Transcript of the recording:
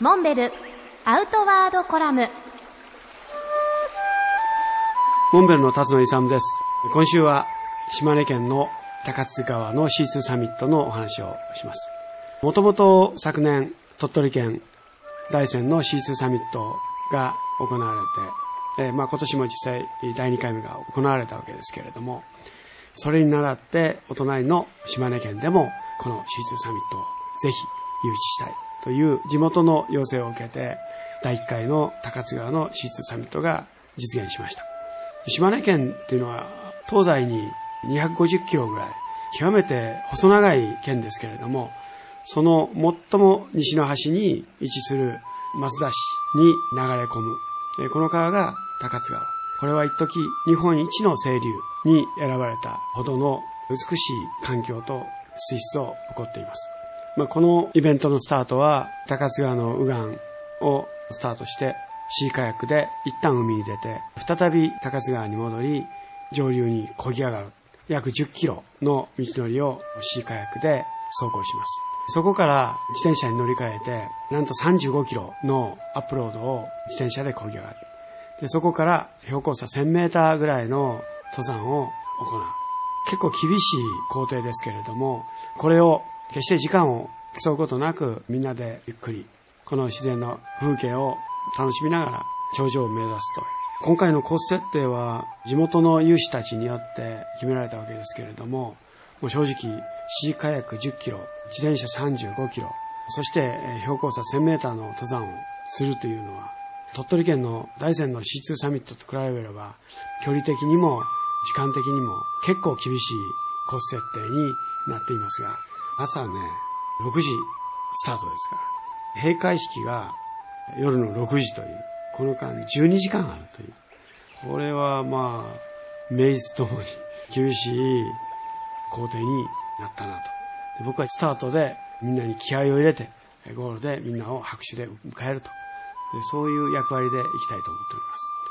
モンベルアウトワードコラムモンベルの辰野勇です。今週は島根県の高津川の C2 サミットのお話をします。もともと昨年鳥取県大山の C2 サミットが行われて、えー、まあ今年も実際第2回目が行われたわけですけれども、それに倣ってお隣の島根県でもこの C2 サミットをぜひ誘致したいという地元の要請を受けて第1回の高津川の C2 サミットが実現しました。島根県っていうのは東西に250キロぐらい極めて細長い県ですけれどもその最も西の端に位置する増田市に流れ込むこの川が高津川これは一時日本一の清流に選ばれたほどの美しい環境と水質を誇っています。まあ、このイベントのスタートは高津川の右岸をスタートしてシーカヤックで一旦海に出て再び高津川に戻り上流に漕ぎ上がる約10キロの道のりをシーカヤックで走行します。そこから自転車に乗り換えて、なんと35キロのアップロードを自転車で漕ぎ上がる。でそこから標高差1000メーターぐらいの登山を行う。結構厳しい工程ですけれども、これを決して時間を競うことなくみんなでゆっくり、この自然の風景を楽しみながら頂上を目指すと。今回のコース設定は地元の有志たちによって決められたわけですけれども、もう正直、シーカヤック10キロ、自転車35キロ、そして標高差1000メーターの登山をするというのは、鳥取県の大山の C2 サミットと比べれば、距離的にも時間的にも結構厳しいコース設定になっていますが、朝ね、6時スタートですから、閉会式が夜の6時という、この間12時間あるという。これはまあ、名実ともに厳しい工程になったなと。僕はスタートでみんなに気合を入れて、ゴールでみんなを拍手で迎えると。そういう役割でいきたいと思っております。